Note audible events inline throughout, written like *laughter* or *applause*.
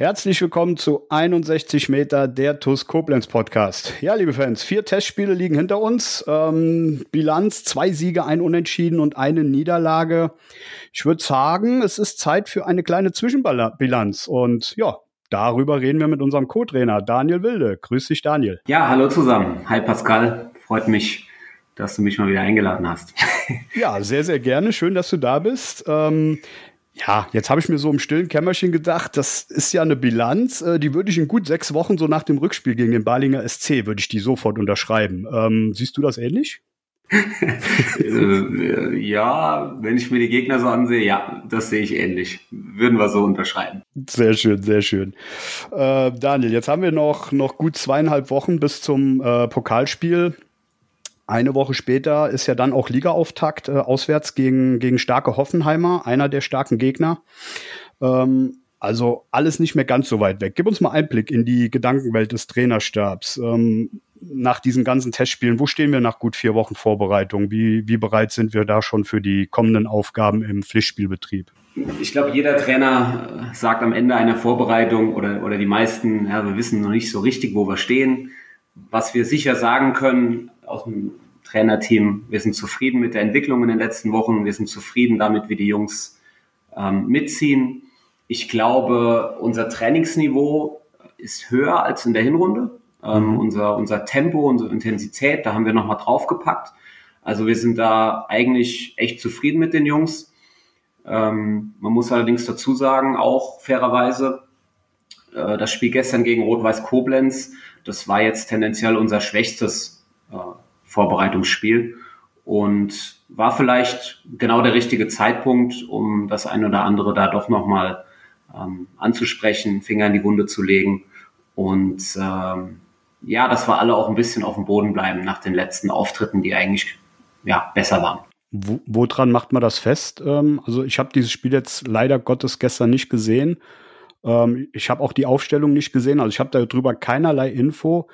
Herzlich willkommen zu 61 Meter der TUS Koblenz Podcast. Ja, liebe Fans, vier Testspiele liegen hinter uns. Ähm, Bilanz, zwei Siege, ein Unentschieden und eine Niederlage. Ich würde sagen, es ist Zeit für eine kleine Zwischenbilanz. Und ja, darüber reden wir mit unserem Co-Trainer Daniel Wilde. Grüß dich, Daniel. Ja, hallo zusammen. Hi Pascal, freut mich, dass du mich mal wieder eingeladen hast. ja, sehr, sehr gerne. Schön, dass du da bist. Ähm, ja, jetzt habe ich mir so im stillen Kämmerchen gedacht, das ist ja eine Bilanz, äh, die würde ich in gut sechs Wochen, so nach dem Rückspiel gegen den Balinger SC, würde ich die sofort unterschreiben. Ähm, siehst du das ähnlich? Äh, *laughs* ja, wenn ich mir die Gegner so ansehe, ja, das sehe ich ähnlich. Würden wir so unterschreiben. Sehr schön, sehr schön. Äh, Daniel, jetzt haben wir noch, noch gut zweieinhalb Wochen bis zum äh, Pokalspiel eine Woche später ist ja dann auch Ligaauftakt äh, auswärts gegen, gegen starke Hoffenheimer, einer der starken Gegner. Ähm, also alles nicht mehr ganz so weit weg. Gib uns mal Einblick in die Gedankenwelt des Trainerstabs. Ähm, nach diesen ganzen Testspielen, wo stehen wir nach gut vier Wochen Vorbereitung? Wie, wie bereit sind wir da schon für die kommenden Aufgaben im Pflichtspielbetrieb? Ich glaube, jeder Trainer sagt am Ende einer Vorbereitung oder, oder die meisten, ja, wir wissen noch nicht so richtig, wo wir stehen. Was wir sicher sagen können, aus dem Trainerteam, wir sind zufrieden mit der Entwicklung in den letzten Wochen, wir sind zufrieden damit, wie die Jungs ähm, mitziehen. Ich glaube, unser Trainingsniveau ist höher als in der Hinrunde. Ähm, mhm. unser, unser Tempo, unsere Intensität, da haben wir nochmal draufgepackt. Also wir sind da eigentlich echt zufrieden mit den Jungs. Ähm, man muss allerdings dazu sagen, auch fairerweise, äh, das Spiel gestern gegen Rot-Weiß Koblenz, das war jetzt tendenziell unser schwächstes äh, Vorbereitungsspiel und war vielleicht genau der richtige Zeitpunkt, um das ein oder andere da doch nochmal ähm, anzusprechen, Finger in die Wunde zu legen und ähm, ja, dass wir alle auch ein bisschen auf dem Boden bleiben nach den letzten Auftritten, die eigentlich ja besser waren. Wo, woran macht man das fest? Ähm, also ich habe dieses Spiel jetzt leider Gottes gestern nicht gesehen. Ähm, ich habe auch die Aufstellung nicht gesehen, also ich habe darüber keinerlei Info.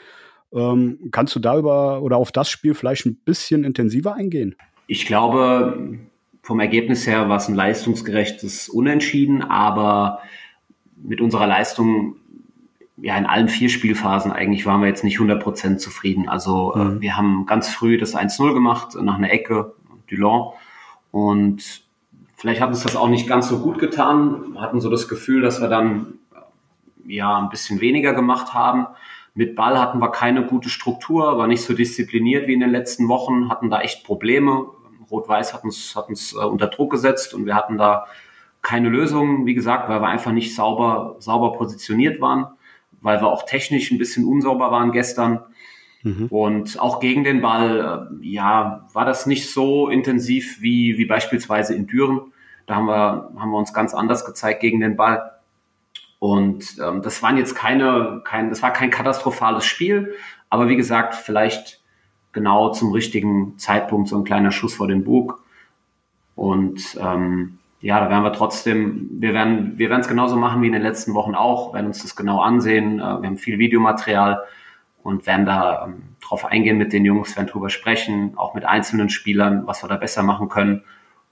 Ähm, kannst du da über oder auf das Spiel vielleicht ein bisschen intensiver eingehen? Ich glaube, vom Ergebnis her war es ein leistungsgerechtes Unentschieden, aber mit unserer Leistung ja in allen vier Spielphasen eigentlich waren wir jetzt nicht 100% zufrieden. Also äh, mhm. wir haben ganz früh das 1-0 gemacht nach einer Ecke, Dulon und vielleicht hat uns das auch nicht ganz so gut getan, wir hatten so das Gefühl, dass wir dann ja ein bisschen weniger gemacht haben. Mit Ball hatten wir keine gute Struktur, war nicht so diszipliniert wie in den letzten Wochen, hatten da echt Probleme. Rot-Weiß hat uns, hat uns äh, unter Druck gesetzt und wir hatten da keine Lösung, wie gesagt, weil wir einfach nicht sauber, sauber positioniert waren, weil wir auch technisch ein bisschen unsauber waren gestern. Mhm. Und auch gegen den Ball, äh, ja, war das nicht so intensiv wie, wie beispielsweise in Düren. Da haben wir, haben wir uns ganz anders gezeigt gegen den Ball. Und ähm, das waren jetzt keine, kein, das war kein katastrophales Spiel, aber wie gesagt, vielleicht genau zum richtigen Zeitpunkt so ein kleiner Schuss vor den Bug. Und ähm, ja, da werden wir trotzdem, wir werden, wir werden es genauso machen wie in den letzten Wochen auch, werden uns das genau ansehen. Äh, wir haben viel Videomaterial und werden da ähm, drauf eingehen mit den Jungs, werden drüber sprechen, auch mit einzelnen Spielern, was wir da besser machen können.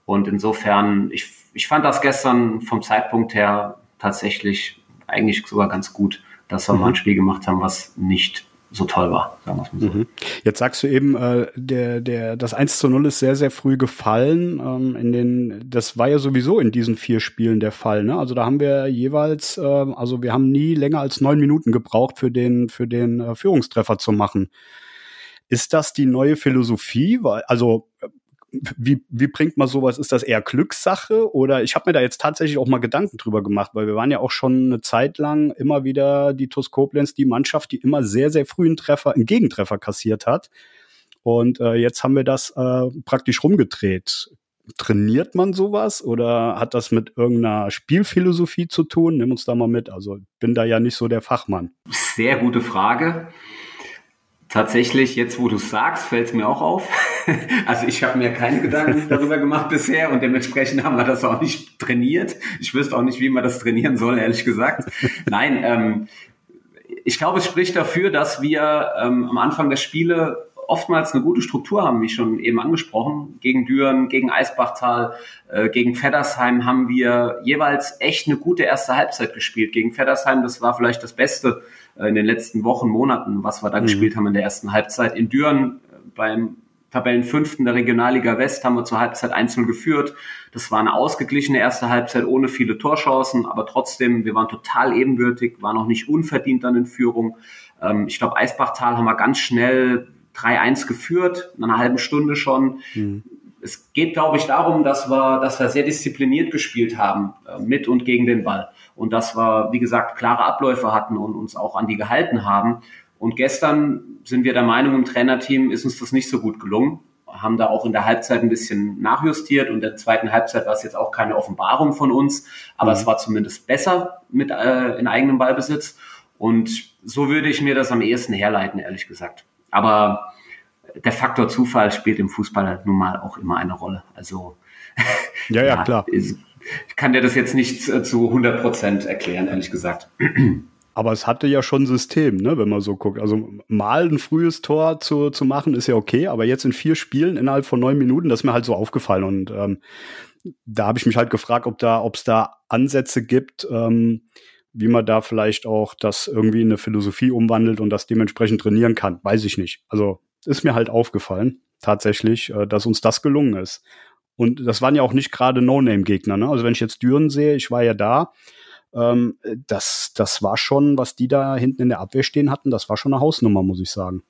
Und insofern, ich, ich fand das gestern vom Zeitpunkt her tatsächlich eigentlich sogar ganz gut, dass wir mhm. mal ein Spiel gemacht haben, was nicht so toll war, sagen wir mal so. Mhm. Jetzt sagst du eben, äh, der, der, das 1 zu 0 ist sehr, sehr früh gefallen. Ähm, in den, das war ja sowieso in diesen vier Spielen der Fall. Ne? Also da haben wir jeweils, äh, also wir haben nie länger als neun Minuten gebraucht, für den, für den äh, Führungstreffer zu machen. Ist das die neue Philosophie? Also wie, wie bringt man sowas? Ist das eher Glückssache? Oder ich habe mir da jetzt tatsächlich auch mal Gedanken drüber gemacht, weil wir waren ja auch schon eine Zeit lang immer wieder die TuS Koblenz, die Mannschaft, die immer sehr, sehr frühen Treffer, einen Gegentreffer kassiert hat. Und äh, jetzt haben wir das äh, praktisch rumgedreht. trainiert man sowas oder hat das mit irgendeiner Spielphilosophie zu tun? Nimm uns da mal mit. Also bin da ja nicht so der Fachmann. Sehr gute Frage. Tatsächlich, jetzt wo du sagst, fällt es mir auch auf. *laughs* Also ich habe mir keine Gedanken darüber gemacht bisher und dementsprechend haben wir das auch nicht trainiert. Ich wüsste auch nicht, wie man das trainieren soll, ehrlich gesagt. Nein, ähm, ich glaube, es spricht dafür, dass wir ähm, am Anfang der Spiele oftmals eine gute Struktur haben, wie schon eben angesprochen. Gegen Düren, gegen Eisbachtal, äh, gegen Feddersheim haben wir jeweils echt eine gute erste Halbzeit gespielt. Gegen Feddersheim, das war vielleicht das Beste äh, in den letzten Wochen, Monaten, was wir da mhm. gespielt haben in der ersten Halbzeit. In Düren äh, beim Tabellenfünften der Regionalliga West haben wir zur Halbzeit einzeln geführt. Das war eine ausgeglichene erste Halbzeit ohne viele Torchancen, aber trotzdem, wir waren total ebenbürtig, waren auch nicht unverdient dann in Führung. Ähm, ich glaube, Eisbachtal haben wir ganz schnell 3-1 geführt, in einer halben Stunde schon. Mhm. Es geht, glaube ich, darum, dass wir, dass wir sehr diszipliniert gespielt haben, äh, mit und gegen den Ball. Und dass wir, wie gesagt, klare Abläufe hatten und uns auch an die gehalten haben. Und gestern sind wir der Meinung, im Trainerteam ist uns das nicht so gut gelungen. Haben da auch in der Halbzeit ein bisschen nachjustiert und in der zweiten Halbzeit war es jetzt auch keine Offenbarung von uns, aber mhm. es war zumindest besser mit äh, in eigenem Ballbesitz. Und so würde ich mir das am ehesten herleiten, ehrlich gesagt. Aber der Faktor Zufall spielt im Fußball halt nun mal auch immer eine Rolle. Also *laughs* ja, ja, ja klar. ich kann dir das jetzt nicht zu 100 Prozent erklären, ehrlich gesagt. *clears throat* Aber es hatte ja schon System, ne, wenn man so guckt. Also mal ein frühes Tor zu, zu machen, ist ja okay, aber jetzt in vier Spielen innerhalb von neun Minuten, das ist mir halt so aufgefallen. Und ähm, da habe ich mich halt gefragt, ob da, ob es da Ansätze gibt, ähm, wie man da vielleicht auch das irgendwie in eine Philosophie umwandelt und das dementsprechend trainieren kann. Weiß ich nicht. Also ist mir halt aufgefallen, tatsächlich, äh, dass uns das gelungen ist. Und das waren ja auch nicht gerade No-Name-Gegner. Ne? Also wenn ich jetzt Düren sehe, ich war ja da, ähm, das, das war schon, was die da hinten in der Abwehr stehen hatten, das war schon eine Hausnummer, muss ich sagen.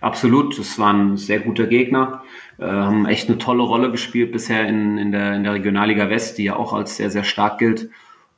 Absolut, das waren sehr gute Gegner, äh, haben echt eine tolle Rolle gespielt bisher in, in, der, in der Regionalliga West, die ja auch als sehr, sehr stark gilt.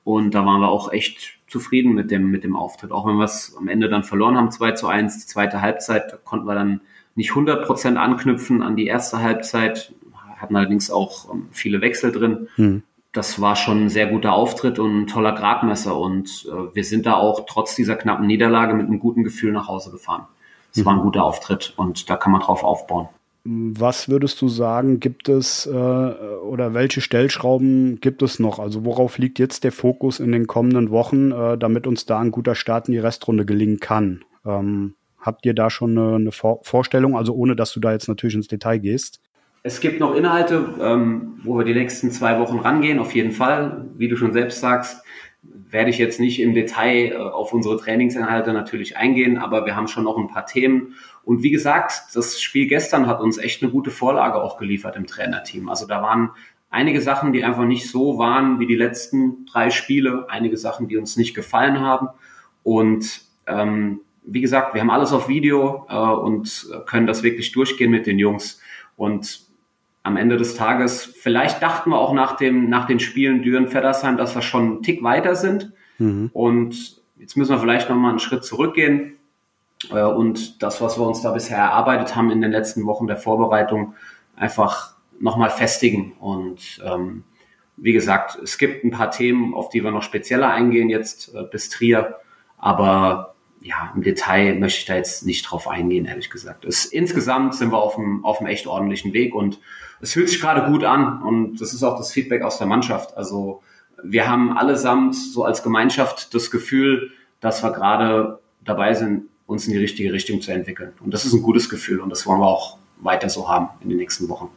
Und da waren wir auch echt zufrieden mit dem, mit dem Auftritt. Auch wenn wir es am Ende dann verloren haben, 2 zu 1, die zweite Halbzeit, da konnten wir dann nicht 100 Prozent anknüpfen an die erste Halbzeit, hatten allerdings auch ähm, viele Wechsel drin. Hm. Das war schon ein sehr guter Auftritt und ein toller Gradmesser. Und äh, wir sind da auch trotz dieser knappen Niederlage mit einem guten Gefühl nach Hause gefahren. Es hm. war ein guter Auftritt und da kann man drauf aufbauen. Was würdest du sagen, gibt es äh, oder welche Stellschrauben gibt es noch? Also worauf liegt jetzt der Fokus in den kommenden Wochen, äh, damit uns da ein guter Start in die Restrunde gelingen kann? Ähm, habt ihr da schon eine, eine Vor Vorstellung, also ohne dass du da jetzt natürlich ins Detail gehst? Es gibt noch Inhalte, ähm, wo wir die nächsten zwei Wochen rangehen, auf jeden Fall. Wie du schon selbst sagst, werde ich jetzt nicht im Detail äh, auf unsere Trainingsinhalte natürlich eingehen, aber wir haben schon noch ein paar Themen. Und wie gesagt, das Spiel gestern hat uns echt eine gute Vorlage auch geliefert im Trainerteam. Also da waren einige Sachen, die einfach nicht so waren wie die letzten drei Spiele, einige Sachen, die uns nicht gefallen haben. Und ähm, wie gesagt, wir haben alles auf Video äh, und können das wirklich durchgehen mit den Jungs. Und am Ende des Tages, vielleicht dachten wir auch nach, dem, nach den Spielen Düren-Feddersheim, dass wir schon einen Tick weiter sind. Mhm. Und jetzt müssen wir vielleicht nochmal einen Schritt zurückgehen äh, und das, was wir uns da bisher erarbeitet haben in den letzten Wochen der Vorbereitung, einfach nochmal festigen. Und ähm, wie gesagt, es gibt ein paar Themen, auf die wir noch spezieller eingehen jetzt äh, bis Trier. Aber ja, im Detail möchte ich da jetzt nicht drauf eingehen, ehrlich gesagt. Es, insgesamt sind wir auf einem, auf einem echt ordentlichen Weg und es fühlt sich gerade gut an und das ist auch das Feedback aus der Mannschaft. Also wir haben allesamt so als Gemeinschaft das Gefühl, dass wir gerade dabei sind, uns in die richtige Richtung zu entwickeln. Und das ist ein gutes Gefühl und das wollen wir auch weiter so haben in den nächsten Wochen.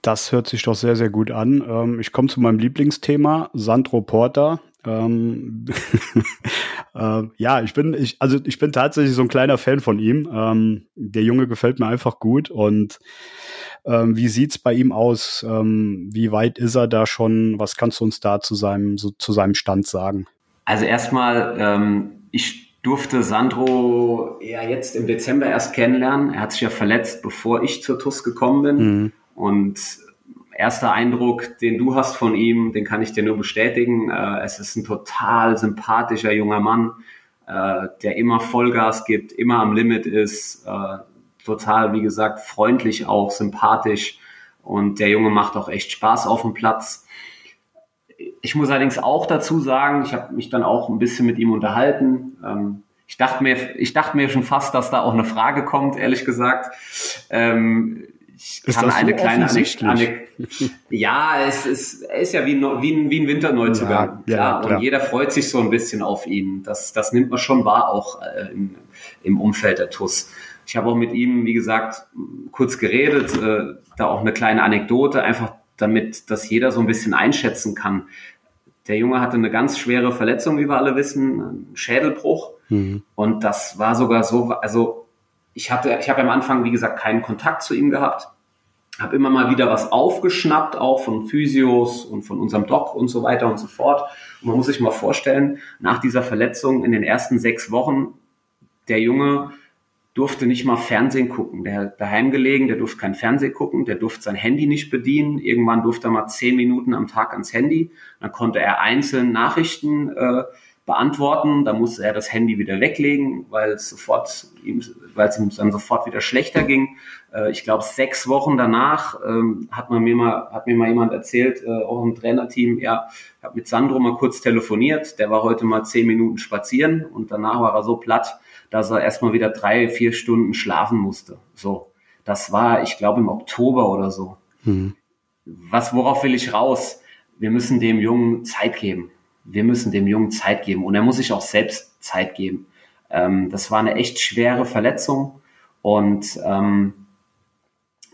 Das hört sich doch sehr, sehr gut an. Ähm, ich komme zu meinem Lieblingsthema, Sandro Porter. *laughs* Ähm, äh, ja, ich bin, ich, also ich bin tatsächlich so ein kleiner Fan von ihm. Ähm, der Junge gefällt mir einfach gut und ähm, wie sieht's bei ihm aus? Ähm, wie weit ist er da schon? Was kannst du uns da zu seinem, so, zu seinem Stand sagen? Also erstmal, ähm, ich durfte Sandro ja jetzt im Dezember erst kennenlernen. Er hat sich ja verletzt, bevor ich zur TUS gekommen bin. Mhm. Und erster Eindruck, den du hast von ihm, den kann ich dir nur bestätigen. Äh, es ist ein total sympathischer junger Mann, äh, der immer Vollgas gibt, immer am Limit ist, äh, total, wie gesagt, freundlich auch, sympathisch. Und der Junge macht auch echt Spaß auf dem Platz. Ich muss allerdings auch dazu sagen, ich habe mich dann auch ein bisschen mit ihm unterhalten. Ähm, ich dachte mir, ich dachte mir schon fast, dass da auch eine Frage kommt, ehrlich gesagt. Ähm, ich ist kann eine so kleine Anek Ja, es ist, ist ja wie, wie, ein, wie ein Winterneuzugang. Ja, ja, klar. Und jeder freut sich so ein bisschen auf ihn. Das, das nimmt man schon wahr, auch äh, im, im Umfeld der TUS. Ich habe auch mit ihm, wie gesagt, kurz geredet, äh, da auch eine kleine Anekdote, einfach damit, dass jeder so ein bisschen einschätzen kann. Der Junge hatte eine ganz schwere Verletzung, wie wir alle wissen, einen Schädelbruch. Mhm. Und das war sogar so, also ich hatte, ich habe am Anfang, wie gesagt, keinen Kontakt zu ihm gehabt, habe immer mal wieder was aufgeschnappt, auch von Physios und von unserem Doc und so weiter und so fort. Und man muss sich mal vorstellen, nach dieser Verletzung in den ersten sechs Wochen, der Junge durfte nicht mal Fernsehen gucken. Der hat daheim gelegen, der durfte kein Fernsehen gucken, der durfte sein Handy nicht bedienen. Irgendwann durfte er mal zehn Minuten am Tag ans Handy. Dann konnte er einzeln Nachrichten äh, beantworten. Da musste er das Handy wieder weglegen, weil es sofort ihm, weil es ihm dann sofort wieder schlechter ging. Äh, ich glaube, sechs Wochen danach ähm, hat man mir mal, hat mir mal jemand erzählt, äh, auch im Trainerteam, ja, ich habe mit Sandro mal kurz telefoniert. Der war heute mal zehn Minuten spazieren und danach war er so platt, dass er erstmal wieder drei, vier Stunden schlafen musste. So, das war, ich glaube, im Oktober oder so. Mhm. Was, worauf will ich raus? Wir müssen dem Jungen Zeit geben. Wir müssen dem Jungen Zeit geben und er muss sich auch selbst Zeit geben. Ähm, das war eine echt schwere Verletzung und ähm,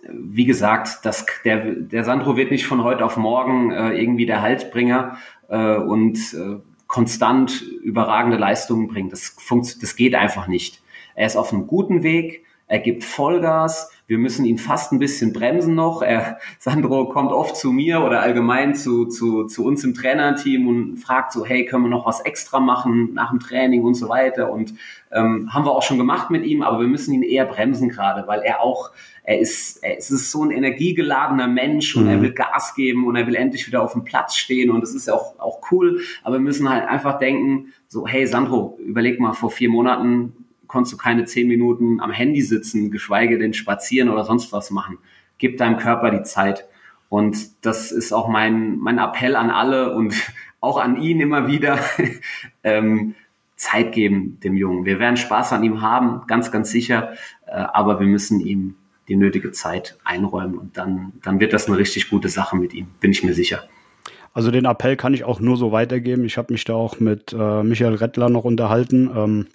wie gesagt, das, der, der Sandro wird nicht von heute auf morgen äh, irgendwie der Haltbringer äh, und äh, konstant überragende Leistungen bringt. Das, das geht einfach nicht. Er ist auf einem guten Weg, er gibt Vollgas, wir müssen ihn fast ein bisschen bremsen noch. Er, Sandro kommt oft zu mir oder allgemein zu, zu, zu uns im Trainerteam und fragt so, hey, können wir noch was extra machen nach dem Training und so weiter. Und ähm, haben wir auch schon gemacht mit ihm, aber wir müssen ihn eher bremsen gerade, weil er auch, er ist, er ist so ein energiegeladener Mensch und mhm. er will Gas geben und er will endlich wieder auf dem Platz stehen und das ist ja auch, auch cool. Aber wir müssen halt einfach denken, so, hey Sandro, überleg mal, vor vier Monaten konntest du keine zehn Minuten am Handy sitzen, geschweige denn spazieren oder sonst was machen. Gib deinem Körper die Zeit. Und das ist auch mein, mein Appell an alle und *laughs* auch an ihn immer wieder. *laughs* ähm, Zeit geben dem Jungen. Wir werden Spaß an ihm haben, ganz, ganz sicher, äh, aber wir müssen ihm die nötige Zeit einräumen und dann, dann wird das eine richtig gute Sache mit ihm, bin ich mir sicher. Also den Appell kann ich auch nur so weitergeben. Ich habe mich da auch mit äh, Michael Rettler noch unterhalten. Ähm,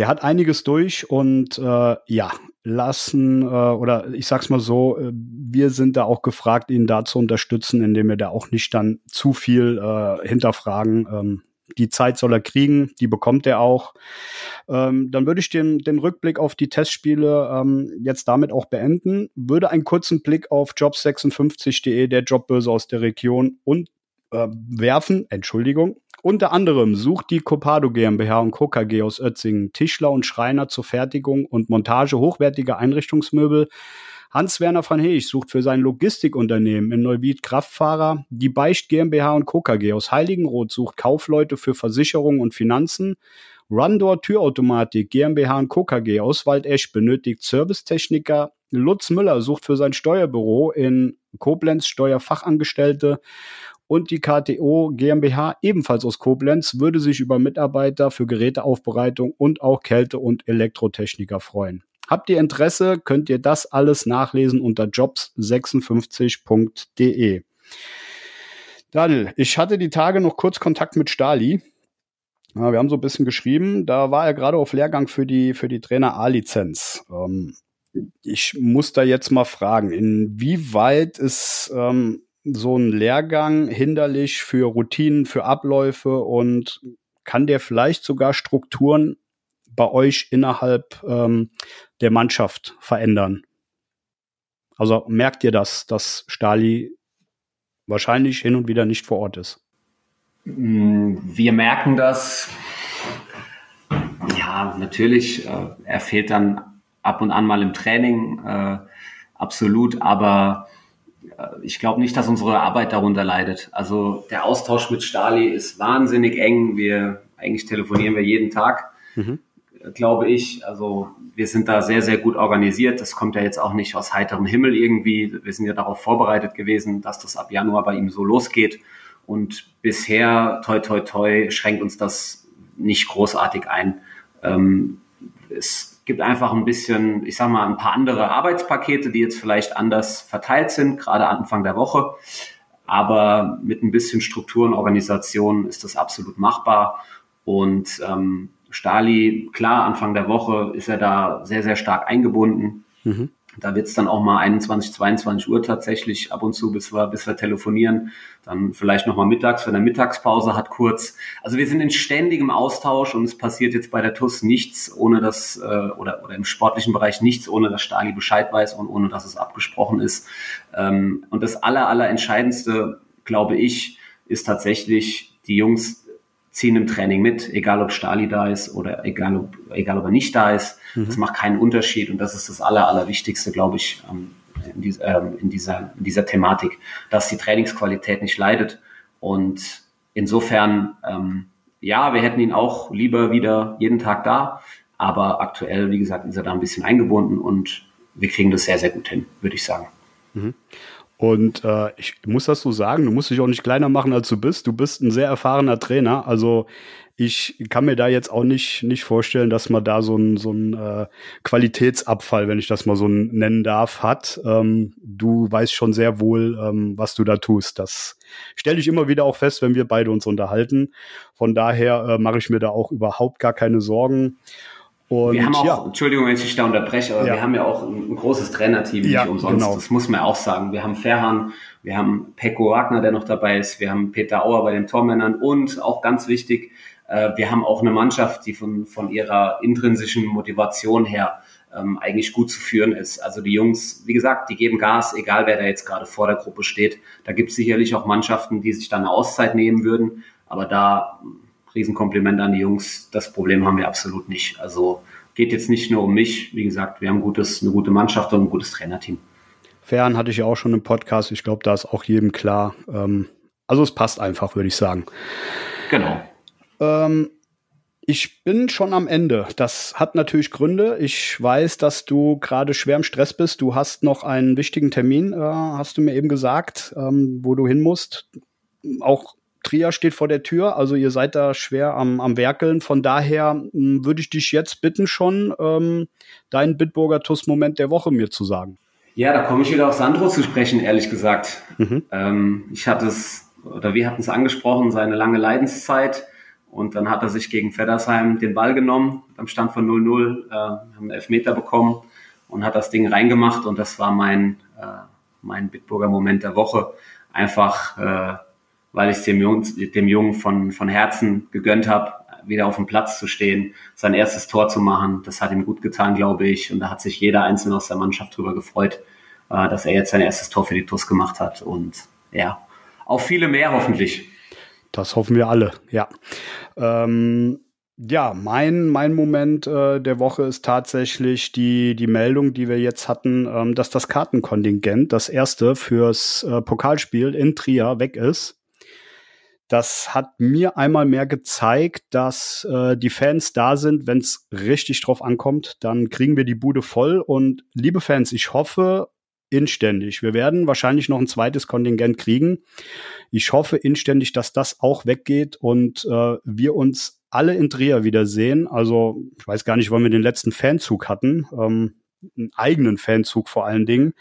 der hat einiges durch und äh, ja, lassen äh, oder ich sag's mal so, äh, wir sind da auch gefragt, ihn da zu unterstützen, indem wir da auch nicht dann zu viel äh, hinterfragen. Ähm, die Zeit soll er kriegen, die bekommt er auch. Ähm, dann würde ich den, den Rückblick auf die Testspiele ähm, jetzt damit auch beenden, würde einen kurzen Blick auf jobs56.de, der Jobbörse aus der Region und äh, werfen, Entschuldigung, unter anderem sucht die Copado GmbH und Co. KG aus Ötzingen Tischler und Schreiner zur Fertigung und Montage hochwertiger Einrichtungsmöbel. Hans-Werner van Heech sucht für sein Logistikunternehmen in Neuwied Kraftfahrer. Die Beicht GmbH und Co. KG aus Heiligenroth sucht Kaufleute für Versicherungen und Finanzen. Rundor Türautomatik GmbH und Co. KG aus Waldesch benötigt Servicetechniker. Lutz Müller sucht für sein Steuerbüro in Koblenz Steuerfachangestellte und die KTO GmbH ebenfalls aus Koblenz würde sich über Mitarbeiter für Geräteaufbereitung und auch Kälte- und Elektrotechniker freuen. Habt ihr Interesse, könnt ihr das alles nachlesen unter jobs56.de. Daniel, ich hatte die Tage noch kurz Kontakt mit Stali. Ja, wir haben so ein bisschen geschrieben. Da war er gerade auf Lehrgang für die, für die Trainer A-Lizenz. Ähm, ich muss da jetzt mal fragen, inwieweit ist ähm, so ein Lehrgang hinderlich für Routinen, für Abläufe und kann der vielleicht sogar Strukturen bei euch innerhalb ähm, der Mannschaft verändern? Also merkt ihr das, dass Stali wahrscheinlich hin und wieder nicht vor Ort ist? Mm, wir merken das. Ja, natürlich. Äh, er fehlt dann ab und an mal im Training, äh, absolut. Aber ich glaube nicht, dass unsere Arbeit darunter leidet. Also der Austausch mit Stali ist wahnsinnig eng. Wir eigentlich telefonieren wir jeden Tag. Mhm. glaube ich. Also wir sind da sehr, sehr gut organisiert. Das kommt ja jetzt auch nicht aus heiterem Himmel irgendwie. Wir sind ja darauf vorbereitet gewesen, dass das ab Januar bei ihm so losgeht. Und bisher, toi, toi, toi, schränkt uns das nicht großartig ein. Ähm, es gibt einfach ein bisschen, ich sag mal, ein paar andere Arbeitspakete, die jetzt vielleicht anders verteilt sind, gerade Anfang der Woche. Aber mit ein bisschen Struktur und Organisation ist das absolut machbar. Und ähm, Stali, klar, Anfang der Woche ist er da sehr, sehr stark eingebunden. Mhm. Da wird es dann auch mal 21, 22 Uhr tatsächlich ab und zu, bis wir, bis wir telefonieren. Dann vielleicht nochmal mittags, wenn er Mittagspause hat, kurz. Also wir sind in ständigem Austausch und es passiert jetzt bei der TUS nichts, ohne dass, äh, oder, oder im sportlichen Bereich nichts, ohne dass Stali Bescheid weiß und ohne dass es abgesprochen ist. Ähm, und das aller, aller Entscheidendste, glaube ich, ist tatsächlich, die Jungs ziehen im Training mit, egal ob Stali da ist oder egal ob, egal ob er nicht da ist. Mhm. Das macht keinen Unterschied und das ist das Aller, Allerwichtigste, glaube ich, ähm, in, dies, ähm, in, dieser, in dieser Thematik, dass die Trainingsqualität nicht leidet. Und insofern, ähm, ja, wir hätten ihn auch lieber wieder jeden Tag da, aber aktuell, wie gesagt, ist er da ein bisschen eingebunden und wir kriegen das sehr, sehr gut hin, würde ich sagen. Mhm. Und äh, ich muss das so sagen, du musst dich auch nicht kleiner machen, als du bist. Du bist ein sehr erfahrener Trainer. Also ich kann mir da jetzt auch nicht, nicht vorstellen, dass man da so ein so ein äh, Qualitätsabfall, wenn ich das mal so nennen darf, hat. Ähm, du weißt schon sehr wohl, ähm, was du da tust. Das stelle ich immer wieder auch fest, wenn wir beide uns unterhalten. Von daher äh, mache ich mir da auch überhaupt gar keine Sorgen. Und, wir haben auch, ja. Entschuldigung, wenn ich dich da unterbreche, aber ja. wir haben ja auch ein, ein großes Trainerteam, ja, nicht umsonst. Genau. Das muss man auch sagen. Wir haben Ferhan, wir haben Pekko Wagner, der noch dabei ist, wir haben Peter Auer bei den Tormännern und auch ganz wichtig, äh, wir haben auch eine Mannschaft, die von, von ihrer intrinsischen Motivation her ähm, eigentlich gut zu führen ist. Also die Jungs, wie gesagt, die geben Gas, egal wer da jetzt gerade vor der Gruppe steht. Da gibt es sicherlich auch Mannschaften, die sich dann eine Auszeit nehmen würden, aber da Riesenkompliment an die Jungs. Das Problem haben wir absolut nicht. Also geht jetzt nicht nur um mich. Wie gesagt, wir haben gutes, eine gute Mannschaft und ein gutes Trainerteam. Fern hatte ich ja auch schon im Podcast. Ich glaube, da ist auch jedem klar. Ähm, also es passt einfach, würde ich sagen. Genau. Ähm, ich bin schon am Ende. Das hat natürlich Gründe. Ich weiß, dass du gerade schwer im Stress bist. Du hast noch einen wichtigen Termin, äh, hast du mir eben gesagt, ähm, wo du hin musst. Auch Trier steht vor der Tür, also ihr seid da schwer am, am Werkeln. Von daher hm, würde ich dich jetzt bitten, schon ähm, deinen Bitburger TUS-Moment der Woche mir zu sagen. Ja, da komme ich wieder auf Sandro zu sprechen, ehrlich gesagt. Mhm. Ähm, ich hatte es, oder wir hatten es angesprochen, seine lange Leidenszeit. Und dann hat er sich gegen Feddersheim den Ball genommen, am Stand von 0-0, äh, haben einen Elfmeter bekommen und hat das Ding reingemacht. Und das war mein, äh, mein Bitburger Moment der Woche. Einfach äh, weil ich es dem Jungen, dem Jungen von, von Herzen gegönnt habe, wieder auf dem Platz zu stehen, sein erstes Tor zu machen. Das hat ihm gut getan, glaube ich. Und da hat sich jeder Einzelne aus der Mannschaft drüber gefreut, äh, dass er jetzt sein erstes Tor für die TUS gemacht hat. Und ja, auf viele mehr hoffentlich. Das hoffen wir alle, ja. Ähm ja, mein, mein Moment äh, der Woche ist tatsächlich die, die Meldung, die wir jetzt hatten, ähm, dass das Kartenkontingent, das erste fürs äh, Pokalspiel in Trier weg ist. Das hat mir einmal mehr gezeigt, dass äh, die Fans da sind, wenn es richtig drauf ankommt, dann kriegen wir die Bude voll. Und liebe Fans, ich hoffe inständig, wir werden wahrscheinlich noch ein zweites Kontingent kriegen. Ich hoffe inständig, dass das auch weggeht und äh, wir uns alle in Trier wiedersehen. Also ich weiß gar nicht, wann wir den letzten Fanzug hatten, ähm, einen eigenen Fanzug vor allen Dingen.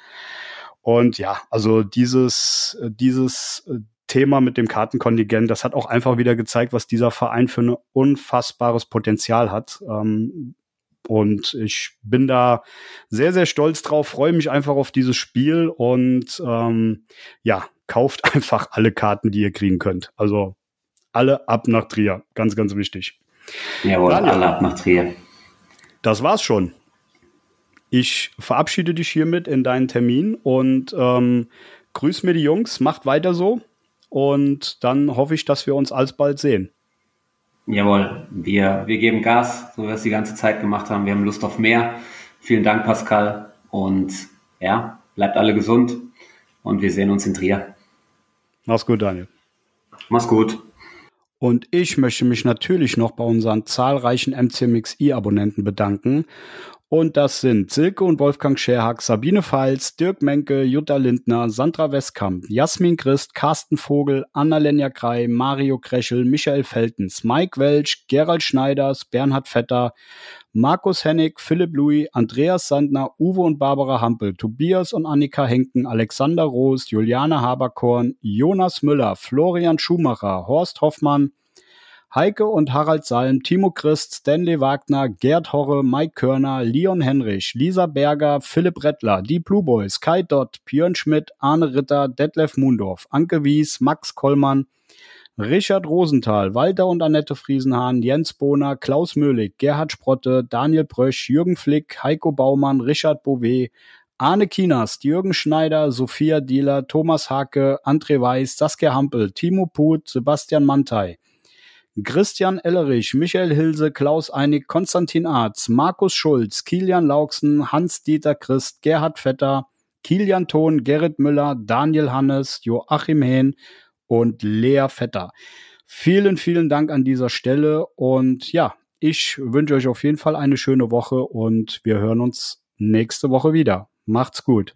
Und ja, also dieses, dieses Thema mit dem Kartenkontingent, das hat auch einfach wieder gezeigt, was dieser Verein für ein unfassbares Potenzial hat. Ähm, und ich bin da sehr, sehr stolz drauf, freue mich einfach auf dieses Spiel und ähm, ja, kauft *laughs* einfach alle Karten, die ihr kriegen könnt. Also alle ab nach Trier, ganz, ganz wichtig. Jawohl, Daniel, alle ab nach Trier. Das war's schon. Ich verabschiede dich hiermit in deinen Termin und ähm, grüß mir die Jungs, macht weiter so. Und dann hoffe ich, dass wir uns alsbald sehen. Jawohl, wir, wir geben Gas, so wie wir es die ganze Zeit gemacht haben. Wir haben Lust auf mehr. Vielen Dank, Pascal. Und ja, bleibt alle gesund und wir sehen uns in Trier. Mach's gut, Daniel. Mach's gut. Und ich möchte mich natürlich noch bei unseren zahlreichen MCMXI-Abonnenten bedanken. Und das sind Silke und Wolfgang Scherhack, Sabine Pfalz, Dirk Menke, Jutta Lindner, Sandra Westkamp, Jasmin Christ, Carsten Vogel, Anna-Lenja Krei, Mario Kreschel, Michael Feltens, Mike Welch, Gerald Schneiders, Bernhard Vetter, Markus Hennig, Philipp Louis, Andreas Sandner, Uwe und Barbara Hampel, Tobias und Annika Henken, Alexander Roos, Juliane Haberkorn, Jonas Müller, Florian Schumacher, Horst Hoffmann, Heike und Harald Salm, Timo Christ, Stanley Wagner, Gerd Horre, Mike Körner, Leon Henrich, Lisa Berger, Philipp Rettler, die Blue Boys, Kai Dott, Björn Schmidt, Arne Ritter, Detlef Mundorf, Anke Wies, Max Kollmann, Richard Rosenthal, Walter und Annette Friesenhahn, Jens Bohner, Klaus Möhlig, Gerhard Sprotte, Daniel Brösch, Jürgen Flick, Heiko Baumann, Richard Bouvet, Arne Kinas, Jürgen Schneider, Sophia Dieler, Thomas Hake, André Weiß, Saskia Hampel, Timo Put, Sebastian Mantei, Christian Ellerich, Michael Hilse, Klaus Einig, Konstantin Arz, Markus Schulz, Kilian Lauksen, Hans-Dieter Christ, Gerhard Vetter, Kilian Thon, Gerrit Müller, Daniel Hannes, Joachim Hehn und Lea Vetter. Vielen, vielen Dank an dieser Stelle und ja, ich wünsche euch auf jeden Fall eine schöne Woche und wir hören uns nächste Woche wieder. Macht's gut.